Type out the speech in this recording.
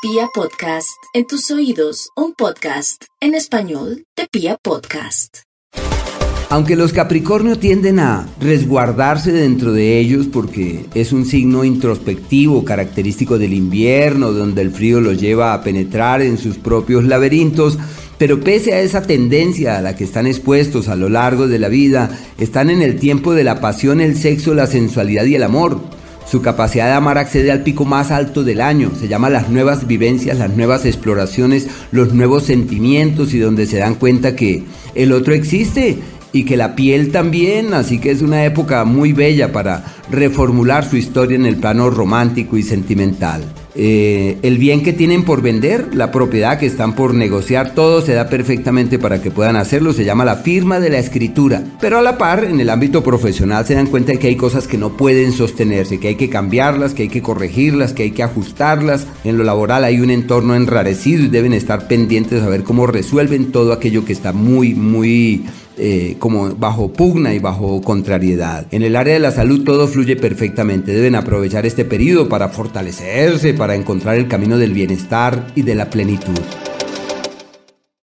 Pia Podcast, en tus oídos, un podcast en español de Pia Podcast. Aunque los Capricornio tienden a resguardarse dentro de ellos porque es un signo introspectivo característico del invierno, donde el frío los lleva a penetrar en sus propios laberintos, pero pese a esa tendencia a la que están expuestos a lo largo de la vida, están en el tiempo de la pasión, el sexo, la sensualidad y el amor. Su capacidad de amar accede al pico más alto del año, se llama las nuevas vivencias, las nuevas exploraciones, los nuevos sentimientos y donde se dan cuenta que el otro existe y que la piel también, así que es una época muy bella para reformular su historia en el plano romántico y sentimental. Eh, el bien que tienen por vender, la propiedad que están por negociar, todo se da perfectamente para que puedan hacerlo, se llama la firma de la escritura. Pero a la par, en el ámbito profesional se dan cuenta de que hay cosas que no pueden sostenerse, que hay que cambiarlas, que hay que corregirlas, que hay que ajustarlas. En lo laboral hay un entorno enrarecido y deben estar pendientes a ver cómo resuelven todo aquello que está muy, muy eh, como bajo pugna y bajo contrariedad. En el área de la salud todo fluye perfectamente. Deben aprovechar este periodo para fortalecerse, para encontrar el camino del bienestar y de la plenitud.